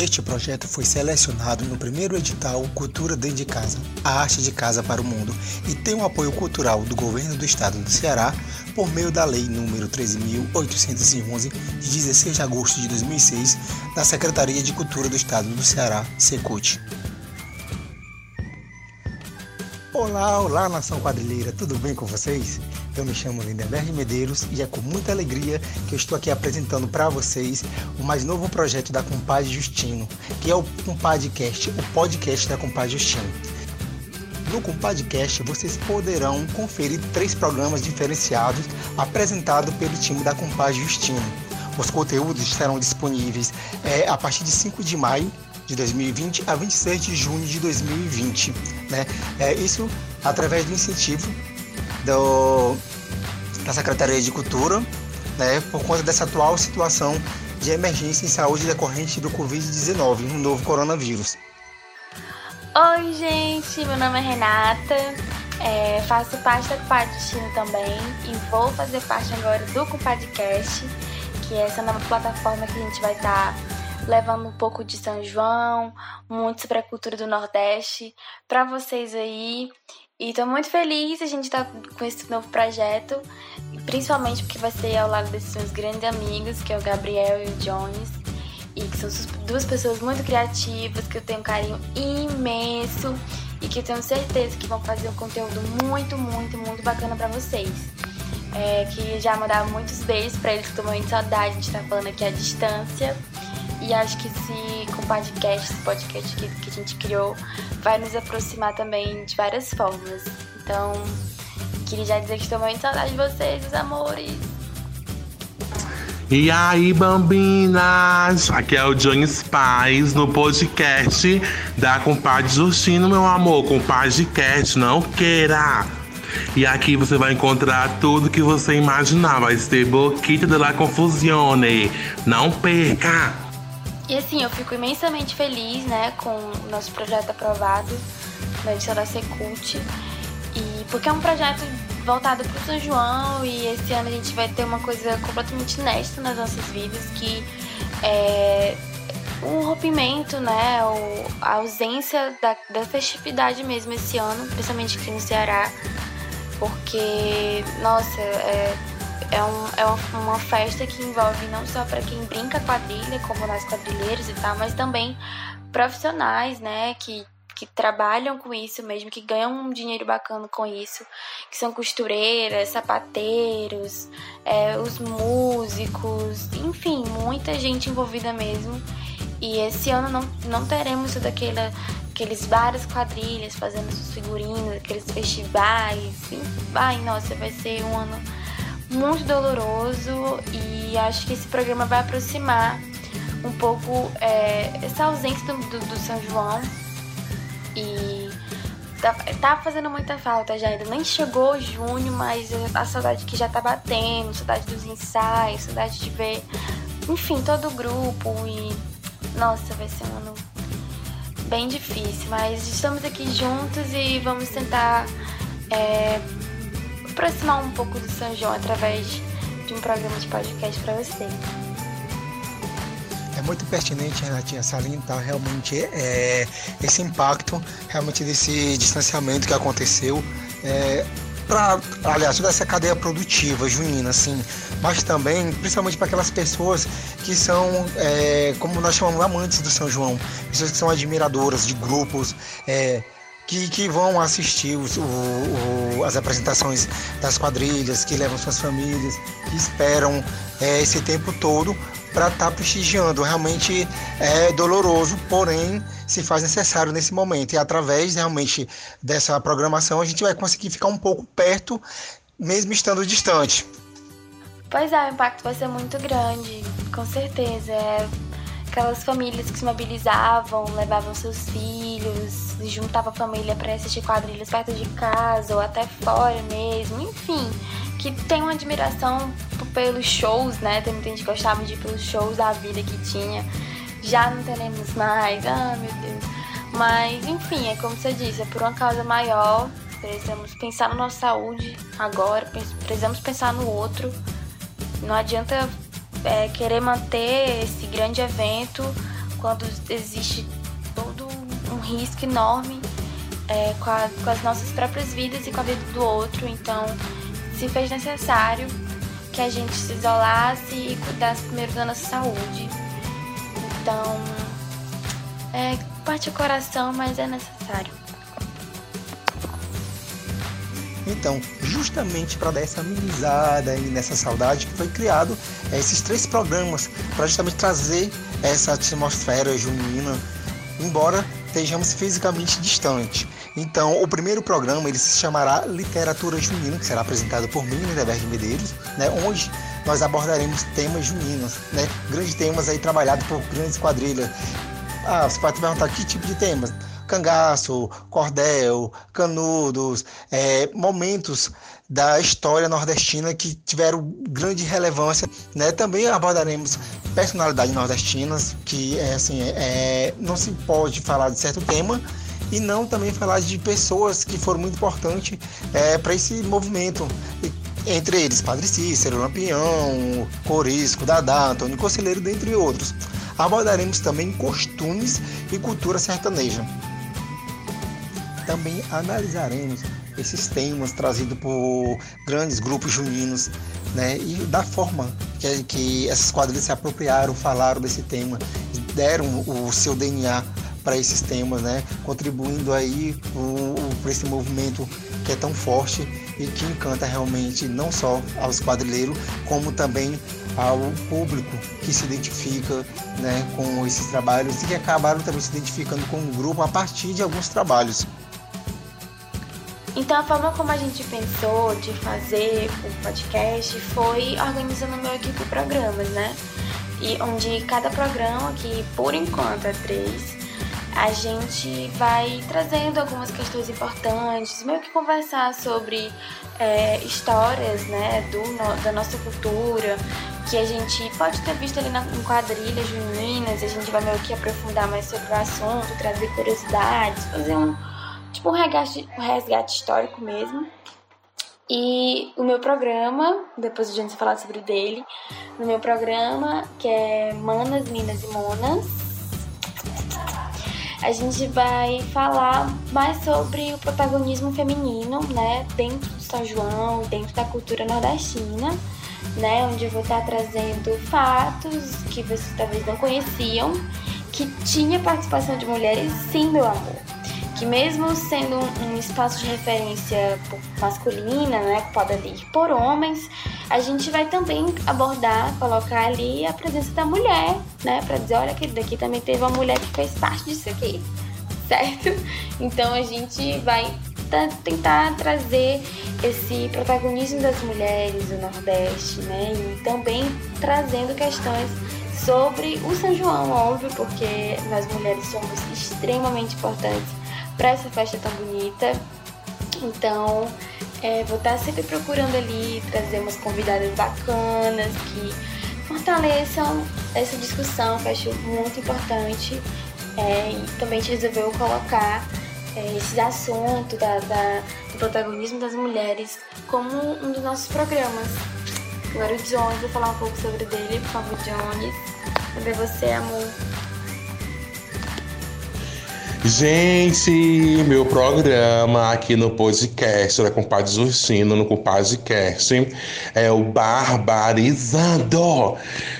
Este projeto foi selecionado no primeiro edital Cultura Dentro de Casa, a arte de casa para o mundo, e tem o apoio cultural do Governo do Estado do Ceará por meio da Lei número 13.811, de 16 de agosto de 2006, da Secretaria de Cultura do Estado do Ceará, Secult. Olá, olá nação quadrilheira, tudo bem com vocês? Eu me chamo Lindenberg Medeiros e é com muita alegria que eu estou aqui apresentando para vocês o mais novo projeto da Compadre Justino, que é o Compadcast, o podcast da Compadre Justino. No Compadcast vocês poderão conferir três programas diferenciados apresentados pelo time da Compadre Justino. Os conteúdos estarão disponíveis é, a partir de 5 de maio de 2020 a 26 de junho de 2020. Né? É, isso através do incentivo do, da Secretaria de Cultura, né, por conta dessa atual situação de emergência em saúde decorrente do Covid-19, um novo coronavírus. Oi, gente, meu nome é Renata, é, faço parte da Compadistino também e vou fazer parte agora do Compadcast, que é essa nova plataforma que a gente vai estar. Tá levando um pouco de São João, muito sobre a cultura do Nordeste para vocês aí. E tô muito feliz a gente tá com esse novo projeto, principalmente porque vai ser ao lado desses meus grandes amigos, que é o Gabriel e o Jones, e que são duas pessoas muito criativas, que eu tenho um carinho imenso e que eu tenho certeza que vão fazer um conteúdo muito, muito, muito bacana para vocês. É, que já mandava muitos beijos para eles que estão muito saudade, a gente tá falando aqui à distância. E acho que esse com podcast, esse podcast que, que a gente criou, vai nos aproximar também de várias formas. Então, queria já dizer que estou muito saudade de vocês, os amores. E aí, bambinas? Aqui é o Jones Paz no podcast da Compadre Justino, meu amor. Compadcast, não queira! E aqui você vai encontrar tudo que você imaginar. Vai ser Boquita de la Confusione. Não perca! E assim, eu fico imensamente feliz, né, com o nosso projeto aprovado na edição da Secult. E porque é um projeto voltado para o São João e esse ano a gente vai ter uma coisa completamente inédita nas nossas vidas, que é o rompimento, né, a ausência da, da festividade mesmo esse ano, principalmente aqui no Ceará, porque, nossa, é, é, um, é uma festa que envolve não só para quem brinca quadrilha, como nós quadrilheiros e tal, mas também profissionais, né, que, que trabalham com isso mesmo, que ganham um dinheiro bacana com isso, que são costureiras, sapateiros, é, os músicos, enfim, muita gente envolvida mesmo. E esse ano não, não teremos daquela, aqueles várias quadrilhas fazendo seus figurinos, aqueles festivais. Ai, nossa, vai ser um ano muito doloroso e acho que esse programa vai aproximar um pouco é, essa ausência do, do, do, São João. E tá, tá, fazendo muita falta já ainda nem chegou junho mas a saudade que já tá batendo saudade dos ensaios saudade de ver enfim todo o grupo e nossa vai ser um ano bem difícil mas estamos aqui juntos e vamos tentar é, aproximar um pouco do São João através de um programa de podcast para você. É muito pertinente, Renatinha, salientar realmente é, esse impacto realmente desse distanciamento que aconteceu. É, para, aliás, toda essa cadeia produtiva junina, assim, mas também, principalmente para aquelas pessoas que são, é, como nós chamamos, amantes do São João, pessoas que são admiradoras de grupos, é, que, que vão assistir os, o, o, as apresentações das quadrilhas, que levam suas famílias, que esperam é, esse tempo todo para estar tá prestigiando. Realmente é doloroso, porém se faz necessário nesse momento. E através realmente dessa programação a gente vai conseguir ficar um pouco perto, mesmo estando distante. Pois é, o impacto vai ser muito grande, com certeza. É aquelas famílias que se mobilizavam, levavam seus filhos, juntavam a família para assistir quadrilhas perto de casa ou até fora mesmo, enfim, que tem uma admiração pelos shows, né? Tem muita gente que gostava de ir pelos shows da vida que tinha. Já não teremos mais, ah meu Deus. Mas enfim, é como você disse, é por uma causa maior. Precisamos pensar na nossa saúde agora, precisamos pensar no outro. Não adianta é, querer manter esse grande evento quando existe todo um risco enorme é, com, a, com as nossas próprias vidas e com a vida do outro. Então, se fez necessário que a gente se isolasse e cuidasse primeiro da nossa saúde. Então, é, parte o coração, mas é necessário. Então, justamente para dar essa amenizada aí nessa saudade, foi criado esses três programas para justamente trazer essa atmosfera junina, embora estejamos fisicamente distantes. Então, o primeiro programa ele se chamará Literatura Junina, que será apresentado por mim, Lindeberg Medeiros, né, onde nós abordaremos temas juninos, né, grandes temas aí trabalhados por grandes quadrilhas. Ah, você pode perguntar que tipo de temas? Cangaço, cordel, canudos, é, momentos da história nordestina que tiveram grande relevância. Né? Também abordaremos personalidades nordestinas, que é, assim, é, não se pode falar de certo tema e não também falar de pessoas que foram muito importantes é, para esse movimento. Entre eles, Padre Cícero, Lampião, Corisco, Dadá, Antônio Conselheiro, dentre outros. Abordaremos também costumes e cultura sertaneja. Também analisaremos esses temas trazidos por grandes grupos juninos, né? E da forma que, que essas quadrilhas se apropriaram, falaram desse tema, deram o seu DNA para esses temas, né? Contribuindo aí para esse movimento que é tão forte e que encanta realmente não só aos quadrilheiros, como também ao público que se identifica né, com esses trabalhos e que acabaram também se identificando com o grupo a partir de alguns trabalhos. Então a forma como a gente pensou de fazer o podcast foi organizando uma equipe de programas, né? E onde cada programa, que por enquanto é três, a gente vai trazendo algumas questões importantes, meio que conversar sobre é, histórias né, do, da nossa cultura, que a gente pode ter visto ali na, em quadrilhas juninas, a gente vai meio que aprofundar mais sobre o assunto, trazer curiosidades, fazer um tipo um resgate, um resgate histórico mesmo. E o meu programa, depois a gente falar sobre dele, no meu programa, que é Manas, Minas e Monas, a gente vai falar mais sobre o protagonismo feminino, né, dentro do São João, dentro da cultura nordestina, né, onde eu vou estar trazendo fatos que vocês talvez não conheciam, que tinha participação de mulheres, sim, meu amor que mesmo sendo um, espaço de referência masculina, né, ocupado ali por homens, a gente vai também abordar, colocar ali a presença da mulher, né, para dizer, olha que daqui também teve uma mulher que fez parte disso aqui, certo? Então a gente vai tentar trazer esse protagonismo das mulheres do Nordeste, né, e também trazendo questões sobre o São João, óbvio, porque nós mulheres somos extremamente importantes para essa festa tão bonita. Então, é, vou estar sempre procurando ali trazer umas convidadas bacanas que fortaleçam essa discussão que eu acho muito importante. É, e também a gente resolveu colocar é, esses assuntos da, da, do protagonismo das mulheres como um dos nossos programas. Agora o Jones, vou falar um pouco sobre dele, por favor, Jones. Cadê você, amor? Gente, meu programa aqui no podcast da Compadre Justino, no Compadrecast, é o Barbarizando.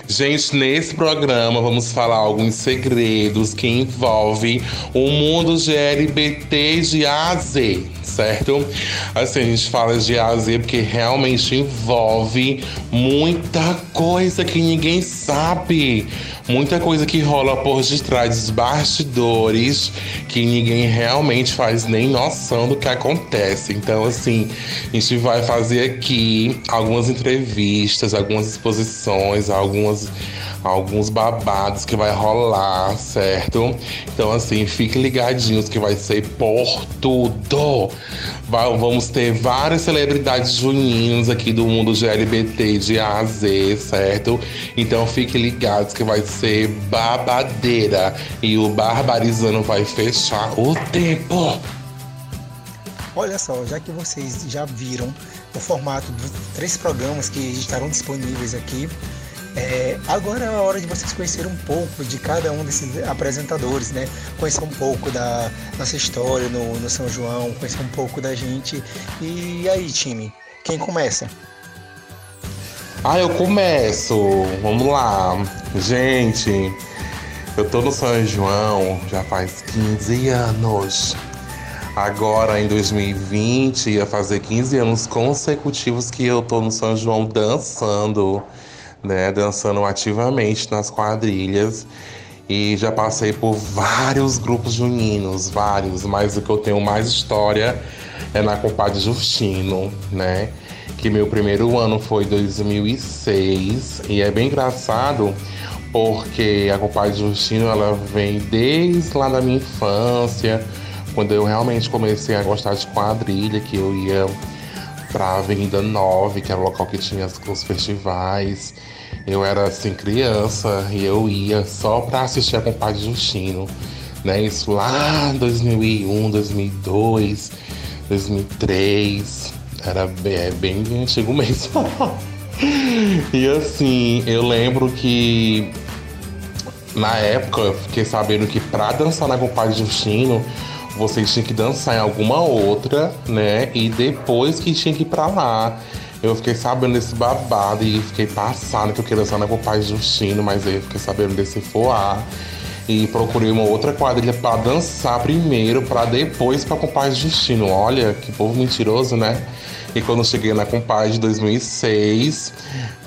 Gente, nesse programa vamos falar alguns segredos que envolvem o mundo de de A a Z, certo? Assim, a gente fala de A a Z porque realmente envolve muita coisa que ninguém sabe muita coisa que rola por detrás dos bastidores que ninguém realmente faz nem noção do que acontece. Então, assim, a gente vai fazer aqui algumas entrevistas, algumas exposições, algumas alguns babados que vai rolar, certo? Então, assim, fiquem ligadinhos que vai ser por tudo. Vamos ter várias celebridades juninas aqui do mundo GLBT de A a Z, certo? Então, fiquem ligados que vai ser babadeira e o Barbarizando vai fechar o tempo. Olha só, já que vocês já viram o formato dos três programas que estarão disponíveis aqui, É, agora é a hora de vocês conhecerem um pouco de cada um desses apresentadores, né? Conhecer um pouco da nossa história no, no São João, conhecer um pouco da gente. E aí, time, quem começa? Ah, eu começo. Vamos lá. Gente, eu tô no São João já faz 15 anos. Agora em 2020 ia fazer 15 anos consecutivos que eu tô no São João dançando né, dançando ativamente nas quadrilhas. E já passei por vários grupos juninos, vários, mas o que eu tenho mais história é na Compadre Justino, né? Que meu primeiro ano foi 2006 e é bem engraçado porque a Compadre Justino ela vem desde lá da minha infância, quando eu realmente comecei a gostar de quadrilha, que eu ia pra Avenida 9, que era o local que tinha os festivais. Eu era assim criança e eu ia só para assistir a Compadre Justino, né? Isso lá em 2001, 2002, 2003. Era bem, é bem antigo mesmo. e assim, eu lembro que na época eu fiquei sabendo que para dançar na Compadre Justino vocês tinham que dançar em alguma outra, né? E depois que tinha que ir pra lá. Eu fiquei sabendo desse babado e fiquei passando que eu queria dançar na Pai Justino, mas aí eu fiquei sabendo desse foar. E procurei uma outra quadrilha para dançar primeiro, para depois para Compadre Justino. Olha, que povo mentiroso, né? E quando cheguei na Compadre de 2006,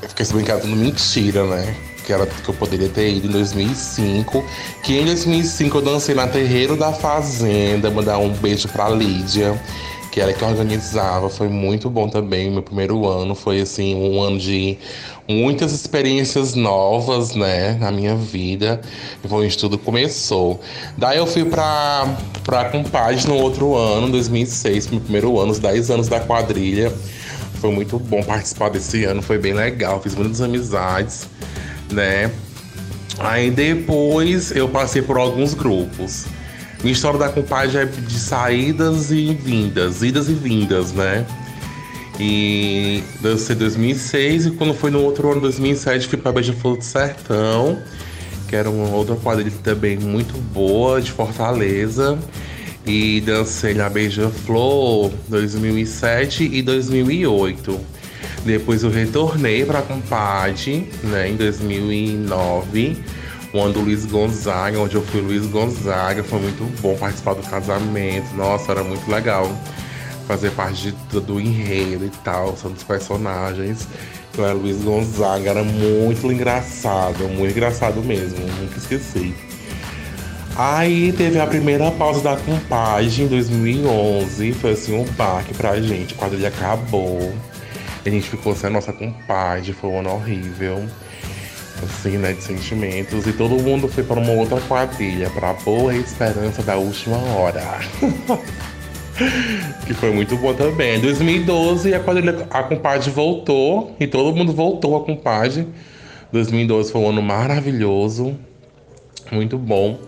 eu fiquei sabendo que era tudo mentira, né? Que era que eu poderia ter ido em 2005. Que em 2005 eu dancei na Terreiro da Fazenda, mandar um beijo pra Lídia, que era que organizava. Foi muito bom também. Meu primeiro ano foi assim um ano de muitas experiências novas, né, na minha vida. Foi onde tudo começou. Daí eu fui pra, pra Compadre no outro ano, 2006, meu primeiro ano, os 10 anos da quadrilha. Foi muito bom participar desse ano, foi bem legal, fiz muitas amizades né? Aí depois eu passei por alguns grupos. Minha história da compadre é de saídas e vindas, idas e vindas, né? E dancei 2006 e quando foi no outro ano, 2007, fui para Beija-Flor do Sertão, que era uma outra quadrilha também muito boa de Fortaleza. E dancei na Beija-Flor 2007 e 2008. Depois eu retornei para a Compad, né, em 2009, quando o Luiz Gonzaga, onde eu fui Luiz Gonzaga, foi muito bom participar do casamento. Nossa, era muito legal fazer parte de, do enredo e tal, são dos personagens. Então era Luiz Gonzaga, era muito engraçado, muito engraçado mesmo, nunca esqueci. Aí teve a primeira pausa da compagem em 2011, foi assim um baque pra gente, a quadrilha acabou. A gente ficou sem a nossa compadre, foi um ano horrível. Assim, né, de sentimentos. E todo mundo foi para uma outra quadrilha, para boa esperança da última hora. que foi muito bom também. Em 2012, a quadrilha, a compadre voltou e todo mundo voltou a compadre. 2012 foi um ano maravilhoso, muito bom.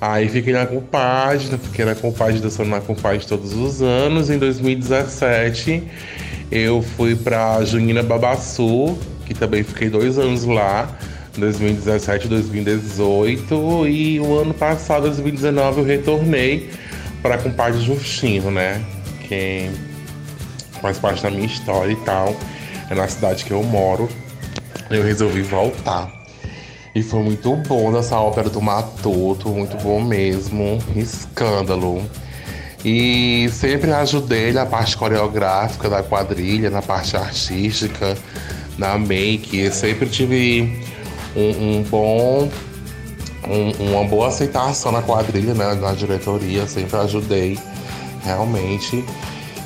Aí fiquei na compadre, fiquei na compadre dançando na compadre todos os anos. Em 2017 eu fui para Junina Babaçu, que também fiquei dois anos lá, 2017 2018. E o ano passado, 2019, eu retornei para Compadre Justino, né? Que faz parte da minha história e tal. É na cidade que eu moro. Eu resolvi voltar. E foi muito bom essa ópera do Matuto, muito bom mesmo. Escândalo. E sempre ajudei na parte coreográfica da quadrilha, na parte artística, na make. Eu sempre tive um, um bom. Um, uma boa aceitação na quadrilha, né, na diretoria, sempre ajudei, realmente.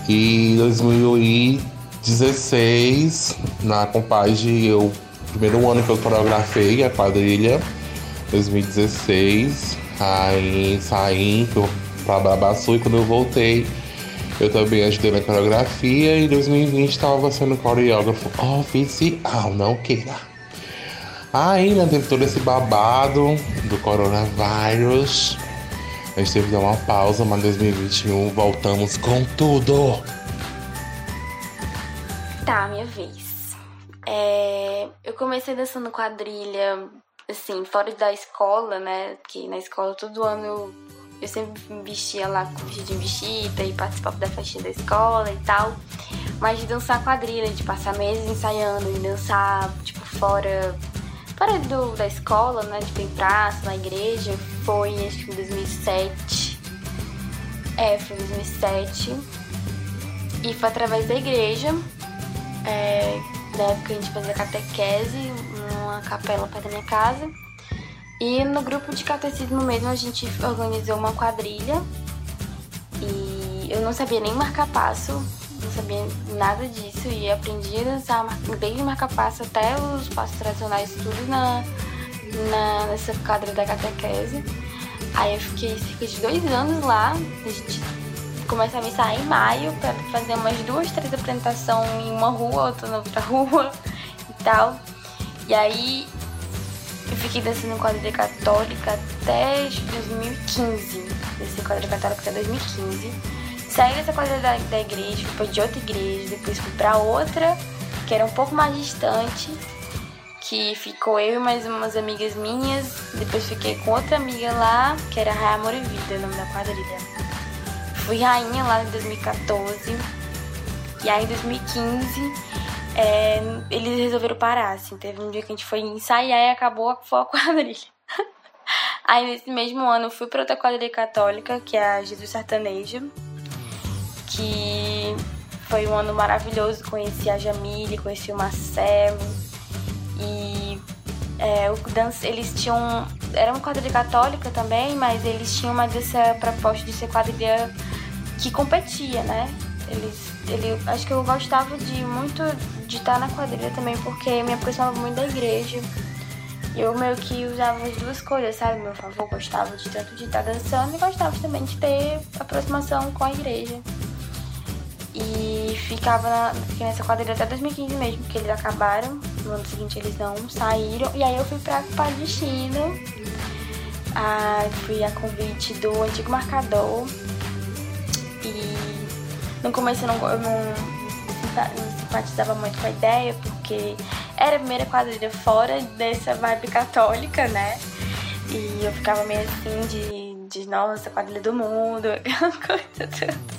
E em 2016, na Compage, eu primeiro ano que eu coreografei a quadrilha, 2016, aí saí, para Babaçu e quando eu voltei, eu também ajudei na coreografia e em 2020 estava sendo coreógrafo oficial, não queira. Aí, né, teve todo esse babado do coronavírus. A gente teve que dar uma pausa, mas em 2021 voltamos com tudo. Tá, minha vez. É, eu comecei dançando quadrilha, assim, fora da escola, né? Que na escola todo ano eu, eu sempre me vestia lá com vestido de vestida e participava da festinha da escola e tal. Mas de dançar quadrilha, de passar meses ensaiando e dançar, tipo, fora, fora do, da escola, né? Tipo, em praça, na igreja, foi acho que em 2007. É, foi em 2007. E foi através da igreja. É, na época a gente fazia catequese numa capela perto da minha casa. E no grupo de catecismo mesmo a gente organizou uma quadrilha. E eu não sabia nem marcar passo, não sabia nada disso. E aprendi a dançar desde marcar passo até os passos tradicionais, tudo na, na, nessa quadrilha da catequese. Aí eu fiquei cerca de dois anos lá. A gente começava a ensaiar em maio para fazer umas duas, três apresentações em uma rua, outra na outra rua e tal. E aí eu fiquei dançando quadrilha católica até 2015. Desci quadrilha católica até 2015. Saí dessa quadrilha da, da igreja, fui de outra igreja, depois fui pra outra, que era um pouco mais distante, que ficou eu e mais umas amigas minhas. Depois fiquei com outra amiga lá, que era Raia Amor e Vida, o nome da quadrilha fui rainha lá em 2014. E aí em 2015 é, eles resolveram parar, assim. Teve um dia que a gente foi ensaiar e acabou a quadrilha. aí nesse mesmo ano eu fui pra outra quadrilha católica, que é a Jesus Sertanejo. Que foi um ano maravilhoso. Conheci a Jamile, conheci o Marcelo. E é, o dance, eles tinham. Era uma quadrilha católica também, mas eles tinham mais essa proposta de ser quadrilha que competia, né? Eles, ele, acho que eu gostava de muito de estar na quadrilha também porque me aproximava muito da igreja. E eu meio que usava as duas coisas, sabe? Meu favor, gostava de tanto de estar dançando e gostava também de ter aproximação com a igreja. E ficava na, nessa quadrilha até 2015 mesmo, porque eles acabaram. No ano seguinte eles não saíram. E aí eu fui pra Palestino. Ah, fui a convite do antigo marcador e no começo eu não, eu não, simpatizava muito com a ideia, porque era a primeira quadrilha fora dessa vibe católica, né? E eu ficava meio assim de, de nossa, quadrilha do mundo, aquela coisa toda.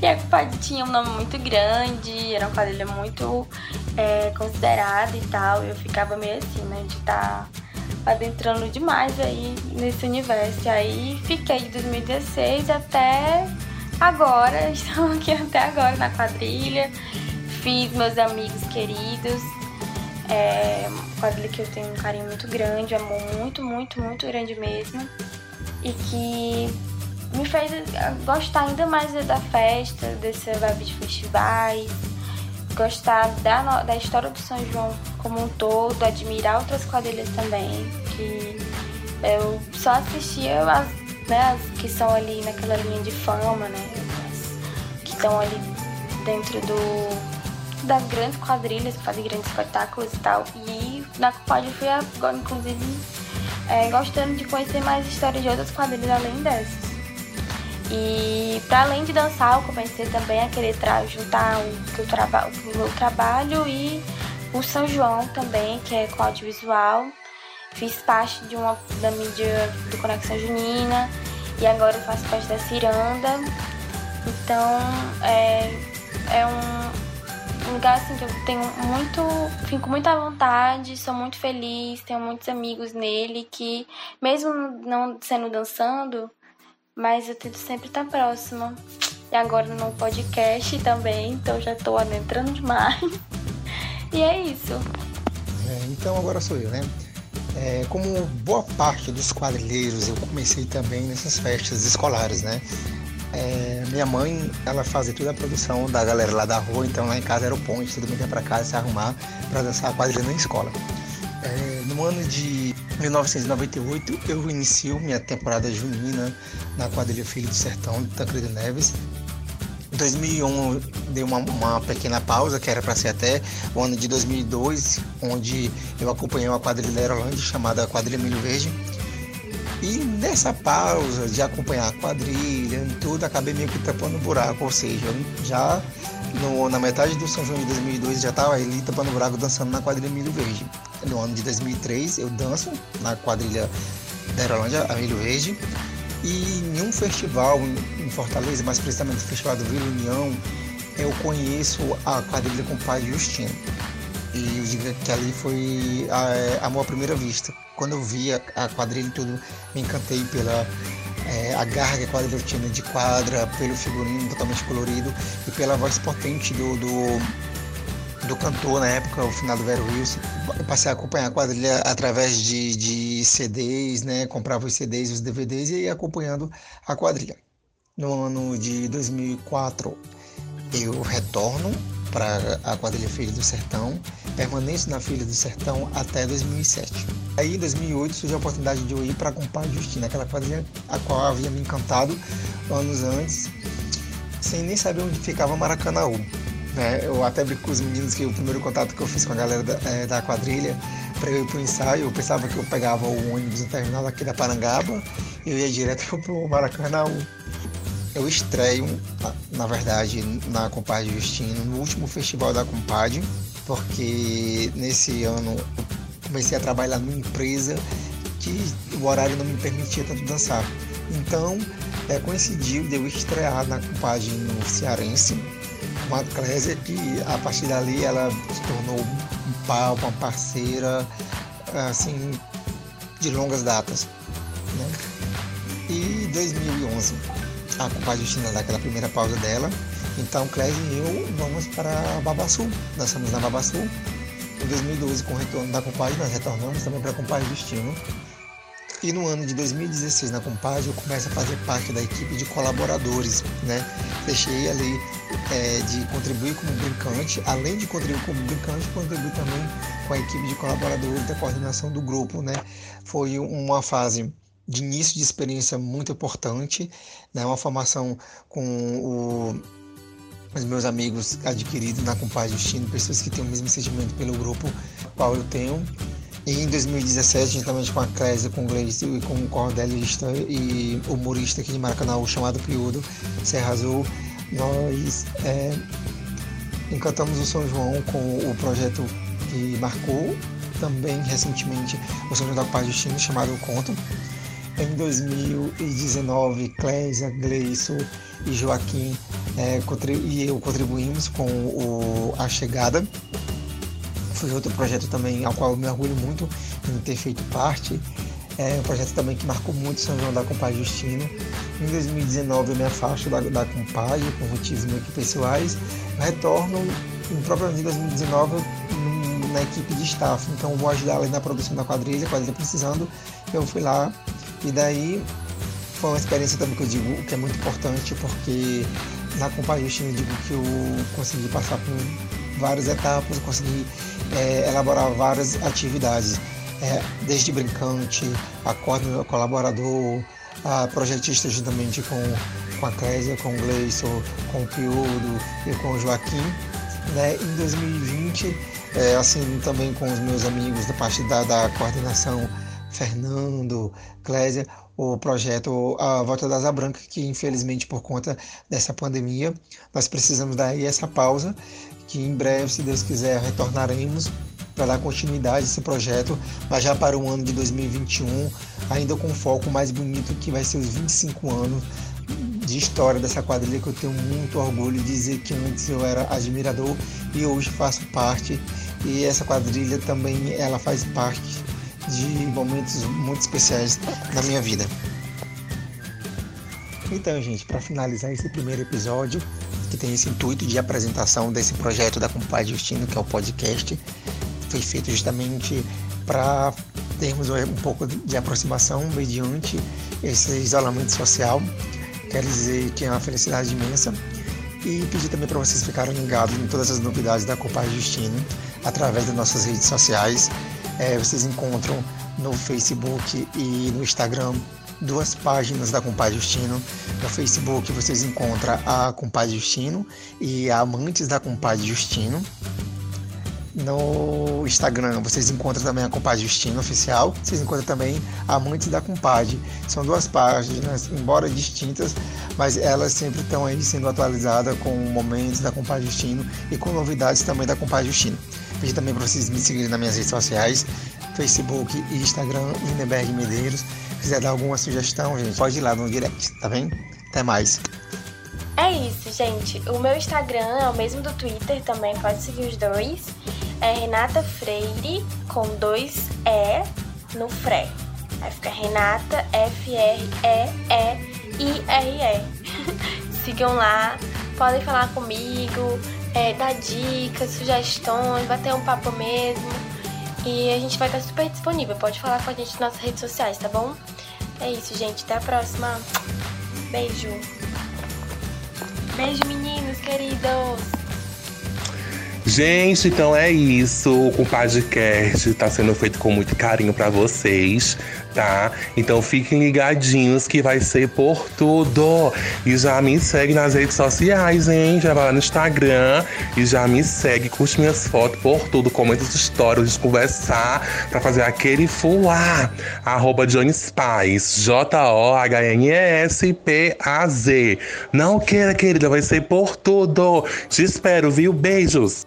E a Cupad tinha um nome muito grande, era uma quadrilha muito é, considerada e tal. Eu ficava meio assim, né? De estar tá adentrando demais aí nesse universo. E aí fiquei de 2016 até agora, estamos aqui até agora na quadrilha. Fiz meus amigos queridos. É uma quadrilha que eu tenho um carinho muito grande, amor muito, muito, muito grande mesmo. E que me fez gostar ainda mais da festa, desse vibe de festivais, gostar da, da história do São João como um todo, admirar outras quadrilhas também, que eu só assistia as né, que são ali naquela linha de fama, né, que estão ali dentro do das grandes quadrilhas que fazem grandes espetáculos e tal. E na Cupad eu fui agora, inclusive, é, gostando de conhecer mais histórias de outras quadrilhas além dessas. E para além de dançar, eu comecei também a querer juntar o, que eu traba o meu trabalho e o São João também, que é com audiovisual. Fiz parte de uma da mídia do Conexão Junina e agora eu faço parte da Ciranda. Então é, é um, lugar assim que eu tenho muito. fico muito à vontade, sou muito feliz, tenho muitos amigos nele que, mesmo não sendo dançando, mas eu tento sempre estar próxima. E agora no podcast também, então já tô adentrando demais. e é isso. É, então agora sou eu, né? É, como boa parte dos quadrilheiros, eu comecei também nessas festas escolares, né? É, minha mãe, ela fazia toda a produção da galera lá da rua, então lá em casa era o ponte, todo mundo ia pra casa se arrumar para dançar a quadrilha na escola. É, no ano de 1998, eu inicio minha temporada junina na quadrilha Filho do Sertão de Tancredo Neves, 2001 deu uma, uma pequena pausa, que era para ser até o ano de 2002, onde eu acompanhei uma quadrilha da Aerolândia chamada Quadrilha Milho Verde. E nessa pausa de acompanhar a quadrilha e tudo, acabei meio que tapando o buraco, ou seja, já no, na metade do São João de 2002 já estava a Elita Pano Brago dançando na quadrilha Milho Verde. No ano de 2003 eu danço na quadrilha da Aerolândia, a Milho Verde. E em um festival em Fortaleza, mais precisamente o Festival do Vila União, eu conheço a quadrilha com o pai Justino. E eu digo que ali foi a, amor à primeira vista. Quando eu vi a, a quadrilha e tudo, me encantei pela é, a garra que a quadrilha tinha de quadra, pelo figurino totalmente colorido e pela voz potente do, do, do cantor na época, o final do Vero Wilson. Eu passei a acompanhar a quadrilha através de, de CDs, né? Comprava os CDs, os DVDs e ia acompanhando a quadrilha. No ano de 2004 eu retorno para a quadrilha Filha do Sertão, permaneço na Filha do Sertão até 2007. Aí em 2008 surgiu a oportunidade de eu ir para a Compadre Justina, aquela quadrilha a qual havia me encantado anos antes, sem nem saber onde ficava Maracanaú. Né? Eu até brinco com os meninos que o primeiro contato que eu fiz com a galera da, é, da quadrilha para eu ir para o ensaio, eu pensava que eu pegava o ônibus no terminal aqui da Parangaba e eu ia direto para o Maracanãú. Eu estreio, na verdade, na Compadre Justino, no último festival da Compadre, porque nesse ano comecei a trabalhar numa empresa que o horário não me permitia tanto dançar. Então, é, coincidiu de eu estrear na Compadre no Cearense, com a Clésia, que a partir dali ela se tornou um pau, uma parceira, assim, de longas datas. Né? E 2011 a compadre Justina daquela primeira pausa dela. Então Clésia e eu vamos para Babaçu, dançamos na Babaçu. Em 2012, com o retorno da compadre, nós retornamos também para a compadre Justino. E no ano de 2016, na compadre, eu começo a fazer parte da equipe de colaboradores, né? Deixei ali é, de contribuir como brincante, além de contribuir como brincante, contribuir também com a equipe de colaboradores da coordenação do grupo, né? Foi uma fase de início de experiência muito importante, né? uma formação com o, os meus amigos adquiridos na Compadre Justino, pessoas que têm o mesmo sentimento pelo grupo qual eu tenho. Em 2017, juntamente com a Clésia, com o Gleice e com o cordelista e humorista aqui de Maracanã, chamado Piudo Serra Azul, nós é, encantamos o São João com o projeto que marcou também recentemente o São João da Paz Justino, chamado Conto, em 2019, Clésia, Gleison e Joaquim é, e eu contribuímos com o A Chegada. Foi outro projeto também ao qual eu me orgulho muito em ter feito parte. É um projeto também que marcou muito São João da Compadre Justino. Em 2019 eu me afasto da, da Compadre por motivos meio que pessoais. Retorno em propriamente 2019 na equipe de staff. Então vou ajudar ali na produção da quadrilha, quadrilha precisando. Eu fui lá e daí foi uma experiência também que eu digo que é muito importante, porque na Compagina eu digo que eu consegui passar por várias etapas, consegui é, elaborar várias atividades, é, desde brincante, a colaborador, a projetista juntamente com, com a Clésia, com o Gleison, com o Piudo e com o Joaquim. Né? Em 2020, é, assim também com os meus amigos da parte da, da coordenação Fernando, Clésia, o projeto A Volta da Asa Branca, que infelizmente por conta dessa pandemia, nós precisamos dar aí essa pausa, que em breve, se Deus quiser, retornaremos para dar continuidade a esse projeto, mas já para o ano de 2021, ainda com foco mais bonito que vai ser os 25 anos de história dessa quadrilha que eu tenho muito orgulho de dizer que antes eu era admirador e hoje faço parte. E essa quadrilha também ela faz parte de momentos muito especiais na minha vida. Então, gente, para finalizar esse primeiro episódio, que tem esse intuito de apresentação desse projeto da Compadre Justino, que é o podcast, foi feito justamente para termos um pouco de aproximação mediante esse isolamento social. Quero dizer que é uma felicidade imensa e pedir também para vocês ficarem ligados em todas as novidades da Compadre Justino através das nossas redes sociais é, vocês encontram no Facebook e no Instagram duas páginas da Compadre Justino. No Facebook vocês encontram a Compadre Justino e a Amantes da Compadre Justino. No Instagram vocês encontram também a Compadre Justino Oficial. Vocês encontram também Amantes da Compadre. São duas páginas, embora distintas, mas elas sempre estão aí sendo atualizadas com momentos da Compadre Justino e com novidades também da Compadre Justino. Pedi também para vocês me seguirem nas minhas redes sociais, Facebook e Instagram, Lindenberg Medeiros. Se quiser dar alguma sugestão, gente, pode ir lá no direct, tá bem? Até mais. É isso, gente. O meu Instagram é o mesmo do Twitter também, pode seguir os dois. É Renata Freire com dois E no Fre. Aí fica Renata F-R-E-E-I-R-E. Sigam lá, podem falar comigo, é, dar dicas, sugestões, bater um papo mesmo. E a gente vai estar super disponível. Pode falar com a gente nas nossas redes sociais, tá bom? É isso, gente. Até a próxima. Beijo. Beijo, meninos queridos. Gente, então é isso. O Compadcast tá sendo feito com muito carinho para vocês, tá? Então fiquem ligadinhos que vai ser por tudo. E já me segue nas redes sociais, hein? Já vai lá no Instagram e já me segue, curte minhas fotos por tudo, comenta as histórias, a conversar pra fazer aquele fuá. Arroba Paz, J-O-H-N-E-S-P-A-Z. Não queira, querida, vai ser por tudo. Te espero, viu? Beijos.